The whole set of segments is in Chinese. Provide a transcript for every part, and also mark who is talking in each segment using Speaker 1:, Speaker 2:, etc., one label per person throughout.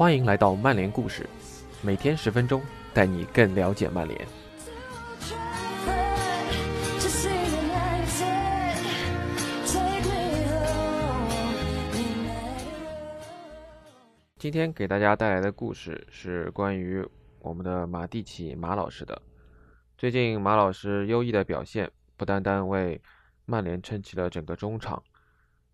Speaker 1: 欢迎来到曼联故事，每天十分钟，带你更了解曼联。今天给大家带来的故事是关于我们的马蒂奇马老师的。最近马老师优异的表现，不单单为曼联撑起了整个中场，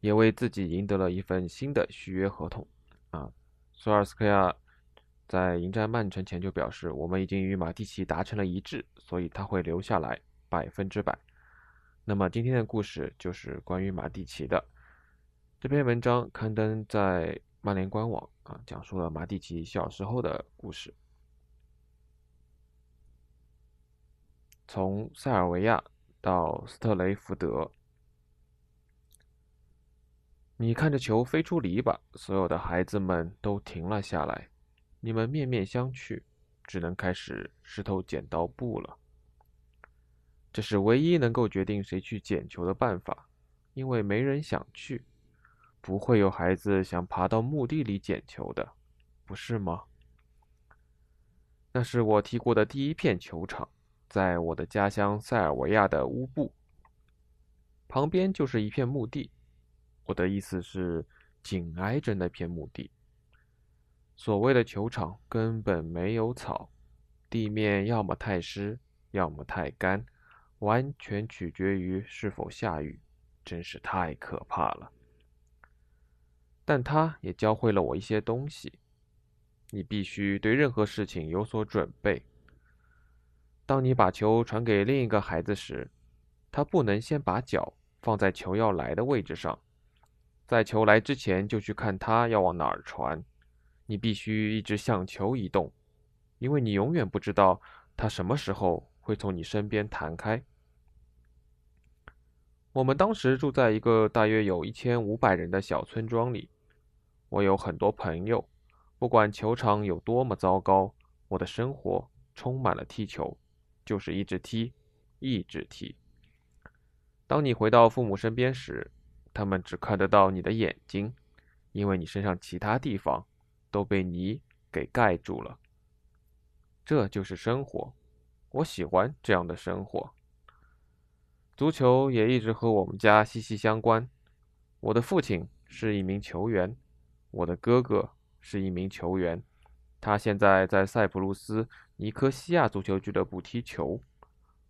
Speaker 1: 也为自己赢得了一份新的续约合同。啊，索尔斯克亚在迎战曼城前就表示，我们已经与马蒂奇达成了一致，所以他会留下来百分之百。那么今天的故事就是关于马蒂奇的。这篇文章刊登在曼联官网啊，讲述了马蒂奇小时候的故事。从塞尔维亚到斯特雷福德，你看着球飞出篱笆，所有的孩子们都停了下来。你们面面相觑，只能开始石头剪刀布了。这是唯一能够决定谁去捡球的办法，因为没人想去，不会有孩子想爬到墓地里捡球的，不是吗？那是我踢过的第一片球场。在我的家乡塞尔维亚的乌布旁边就是一片墓地，我的意思是紧挨着那片墓地。所谓的球场根本没有草，地面要么太湿，要么太干，完全取决于是否下雨，真是太可怕了。但他也教会了我一些东西：你必须对任何事情有所准备。当你把球传给另一个孩子时，他不能先把脚放在球要来的位置上，在球来之前就去看它要往哪儿传。你必须一直向球移动，因为你永远不知道它什么时候会从你身边弹开。我们当时住在一个大约有一千五百人的小村庄里，我有很多朋友。不管球场有多么糟糕，我的生活充满了踢球。就是一直踢，一直踢。当你回到父母身边时，他们只看得到你的眼睛，因为你身上其他地方都被泥给盖住了。这就是生活，我喜欢这样的生活。足球也一直和我们家息息相关。我的父亲是一名球员，我的哥哥是一名球员。他现在在塞浦路斯尼科西亚足球俱乐部踢球，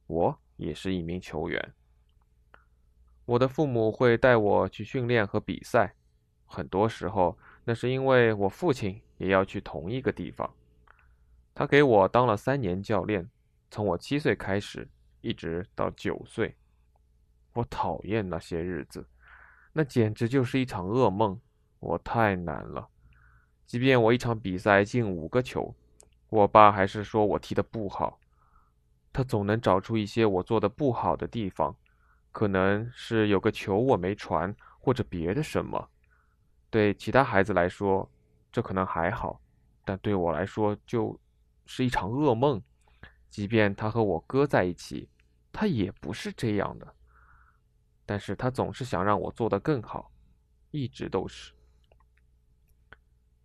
Speaker 1: 我也是一名球员。我的父母会带我去训练和比赛，很多时候那是因为我父亲也要去同一个地方。他给我当了三年教练，从我七岁开始，一直到九岁。我讨厌那些日子，那简直就是一场噩梦。我太难了。即便我一场比赛进五个球，我爸还是说我踢得不好。他总能找出一些我做的不好的地方，可能是有个球我没传，或者别的什么。对其他孩子来说，这可能还好，但对我来说就是一场噩梦。即便他和我哥在一起，他也不是这样的。但是他总是想让我做得更好，一直都是。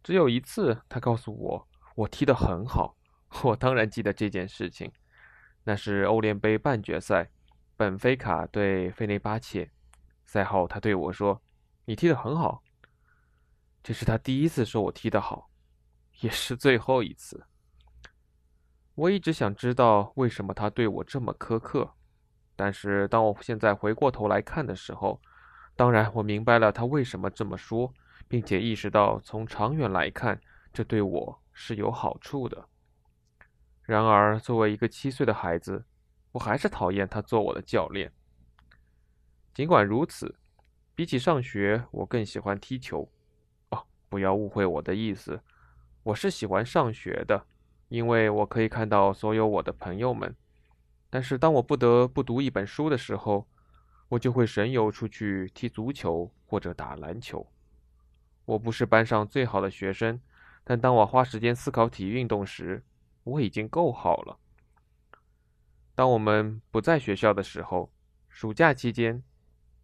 Speaker 1: 只有一次，他告诉我我踢得很好。我当然记得这件事情，那是欧联杯半决赛，本菲卡对费内巴切。赛后，他对我说：“你踢得很好。”这是他第一次说我踢得好，也是最后一次。我一直想知道为什么他对我这么苛刻，但是当我现在回过头来看的时候，当然我明白了他为什么这么说。并且意识到，从长远来看，这对我是有好处的。然而，作为一个七岁的孩子，我还是讨厌他做我的教练。尽管如此，比起上学，我更喜欢踢球。哦，不要误会我的意思，我是喜欢上学的，因为我可以看到所有我的朋友们。但是，当我不得不读一本书的时候，我就会神游出去踢足球或者打篮球。我不是班上最好的学生，但当我花时间思考体育运动时，我已经够好了。当我们不在学校的时候，暑假期间，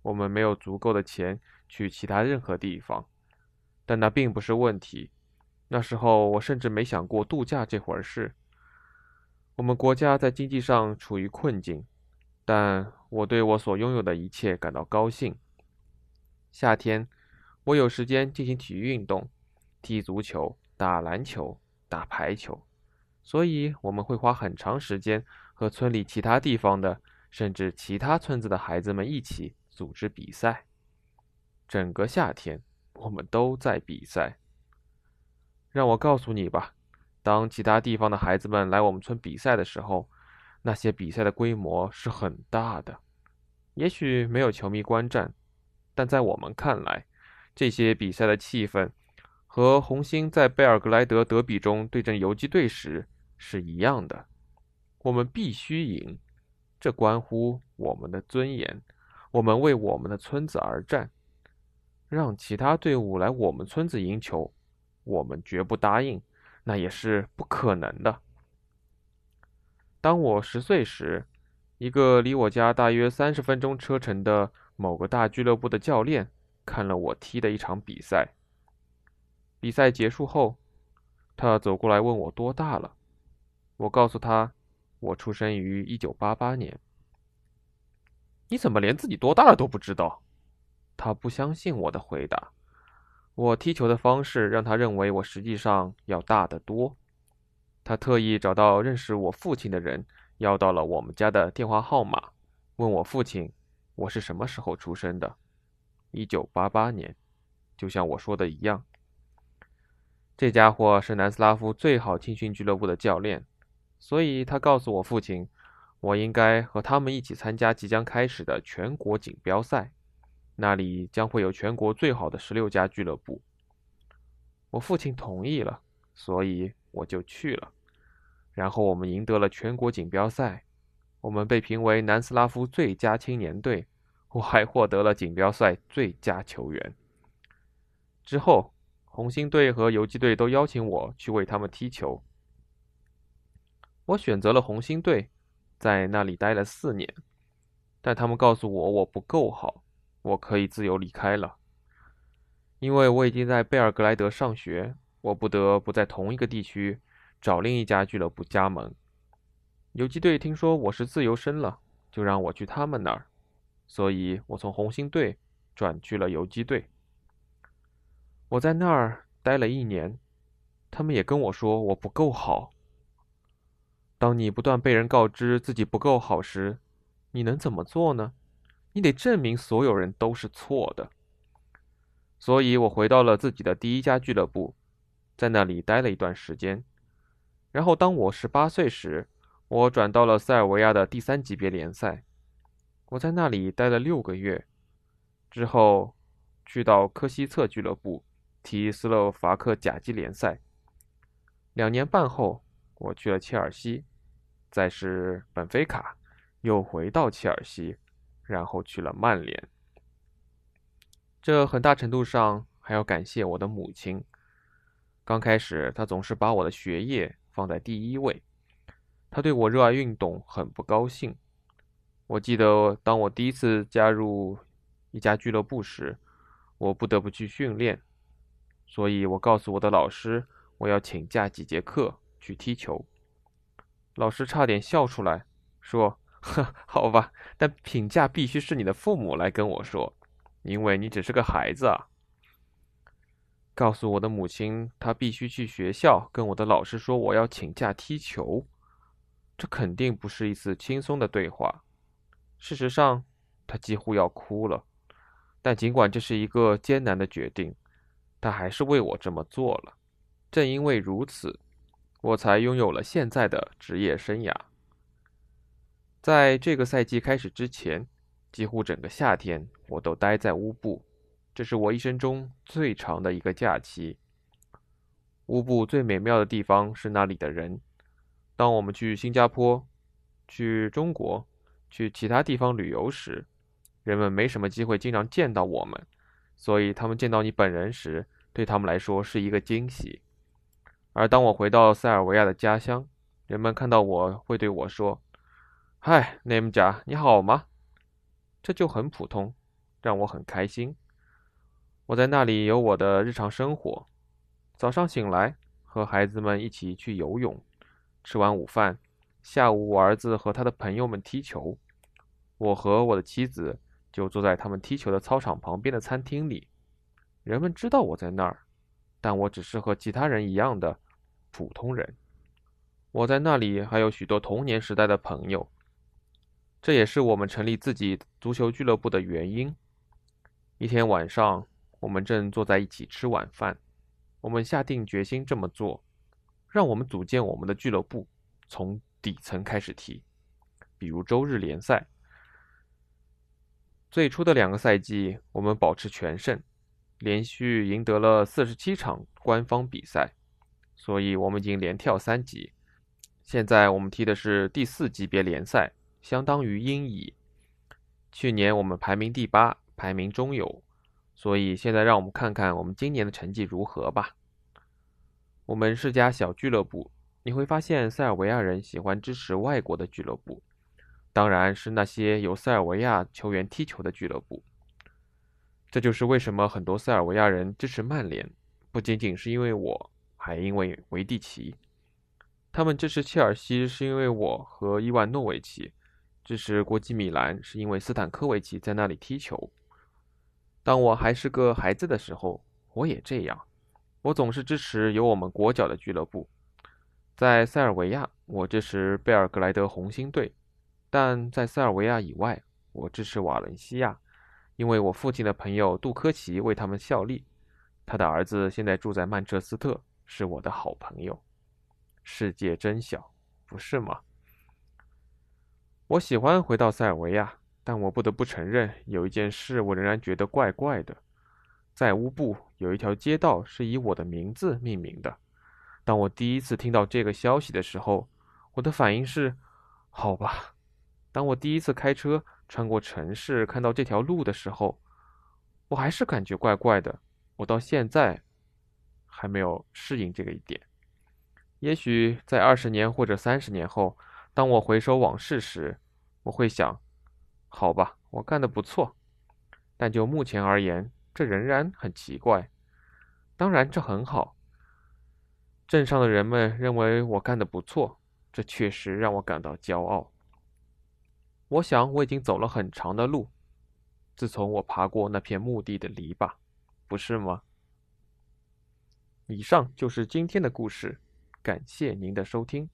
Speaker 1: 我们没有足够的钱去其他任何地方，但那并不是问题，那时候我甚至没想过度假这回事。我们国家在经济上处于困境，但我对我所拥有的一切感到高兴。夏天，我有时间进行体育运动，踢足球、打篮球、打排球，所以我们会花很长时间和村里其他地方的，甚至其他村子的孩子们一起组织比赛。整个夏天，我们都在比赛。让我告诉你吧，当其他地方的孩子们来我们村比赛的时候，那些比赛的规模是很大的。也许没有球迷观战，但在我们看来，这些比赛的气氛和红星在贝尔格莱德德比中对阵游击队时是一样的。我们必须赢，这关乎我们的尊严。我们为我们的村子而战。让其他队伍来我们村子赢球，我们绝不答应，那也是不可能的。当我十岁时，一个离我家大约三十分钟车程的某个大俱乐部的教练看了我踢的一场比赛。比赛结束后，他走过来问我多大了。我告诉他，我出生于一九八八年。你怎么连自己多大了都不知道？他不相信我的回答。我踢球的方式让他认为我实际上要大得多。他特意找到认识我父亲的人，要到了我们家的电话号码，问我父亲我是什么时候出生的。一九八八年，就像我说的一样。这家伙是南斯拉夫最好青训俱乐部的教练，所以他告诉我父亲，我应该和他们一起参加即将开始的全国锦标赛。那里将会有全国最好的十六家俱乐部。我父亲同意了，所以我就去了。然后我们赢得了全国锦标赛，我们被评为南斯拉夫最佳青年队，我还获得了锦标赛最佳球员。之后，红星队和游击队都邀请我去为他们踢球。我选择了红星队，在那里待了四年，但他们告诉我我不够好。我可以自由离开了，因为我已经在贝尔格莱德上学，我不得不在同一个地区找另一家俱乐部加盟。游击队听说我是自由身了，就让我去他们那儿，所以我从红星队转去了游击队。我在那儿待了一年，他们也跟我说我不够好。当你不断被人告知自己不够好时，你能怎么做呢？你得证明所有人都是错的，所以我回到了自己的第一家俱乐部，在那里待了一段时间。然后，当我十八岁时，我转到了塞尔维亚的第三级别联赛，我在那里待了六个月，之后去到科西策俱乐部踢斯洛伐克甲级联赛。两年半后，我去了切尔西，再是本菲卡，又回到切尔西。然后去了曼联，这很大程度上还要感谢我的母亲。刚开始，她总是把我的学业放在第一位，她对我热爱运动很不高兴。我记得，当我第一次加入一家俱乐部时，我不得不去训练，所以我告诉我的老师，我要请假几节课去踢球。老师差点笑出来，说。呵，好吧，但评价必须是你的父母来跟我说，因为你只是个孩子啊。告诉我的母亲，她必须去学校跟我的老师说我要请假踢球，这肯定不是一次轻松的对话。事实上，她几乎要哭了，但尽管这是一个艰难的决定，她还是为我这么做了。正因为如此，我才拥有了现在的职业生涯。在这个赛季开始之前，几乎整个夏天我都待在乌布，这是我一生中最长的一个假期。乌布最美妙的地方是那里的人。当我们去新加坡、去中国、去其他地方旅游时，人们没什么机会经常见到我们，所以他们见到你本人时，对他们来说是一个惊喜。而当我回到塞尔维亚的家乡，人们看到我会对我说。嗨，内姆贾，你好吗？这就很普通，让我很开心。我在那里有我的日常生活。早上醒来，和孩子们一起去游泳，吃完午饭，下午我儿子和他的朋友们踢球，我和我的妻子就坐在他们踢球的操场旁边的餐厅里。人们知道我在那儿，但我只是和其他人一样的普通人。我在那里还有许多童年时代的朋友，这也是我们成立自己足球俱乐部的原因。一天晚上，我们正坐在一起吃晚饭。我们下定决心这么做，让我们组建我们的俱乐部，从底层开始踢，比如周日联赛。最初的两个赛季，我们保持全胜，连续赢得了四十七场官方比赛，所以我们已经连跳三级。现在我们踢的是第四级别联赛，相当于英乙。去年我们排名第八，排名中游。所以现在让我们看看我们今年的成绩如何吧。我们是家小俱乐部，你会发现塞尔维亚人喜欢支持外国的俱乐部，当然是那些有塞尔维亚球员踢球的俱乐部。这就是为什么很多塞尔维亚人支持曼联，不仅仅是因为我，还因为维蒂奇。他们支持切尔西是因为我和伊万诺维奇，支持国际米兰是因为斯坦科维奇在那里踢球。当我还是个孩子的时候，我也这样。我总是支持有我们国脚的俱乐部。在塞尔维亚，我支持贝尔格莱德红星队；但在塞尔维亚以外，我支持瓦伦西亚，因为我父亲的朋友杜科奇为他们效力。他的儿子现在住在曼彻斯特，是我的好朋友。世界真小，不是吗？我喜欢回到塞尔维亚。但我不得不承认，有一件事我仍然觉得怪怪的。在乌布有一条街道是以我的名字命名的。当我第一次听到这个消息的时候，我的反应是：好吧。当我第一次开车穿过城市看到这条路的时候，我还是感觉怪怪的。我到现在还没有适应这个一点。也许在二十年或者三十年后，当我回首往事时，我会想。好吧，我干得不错，但就目前而言，这仍然很奇怪。当然，这很好。镇上的人们认为我干得不错，这确实让我感到骄傲。我想我已经走了很长的路，自从我爬过那片墓地的篱笆，不是吗？以上就是今天的故事，感谢您的收听。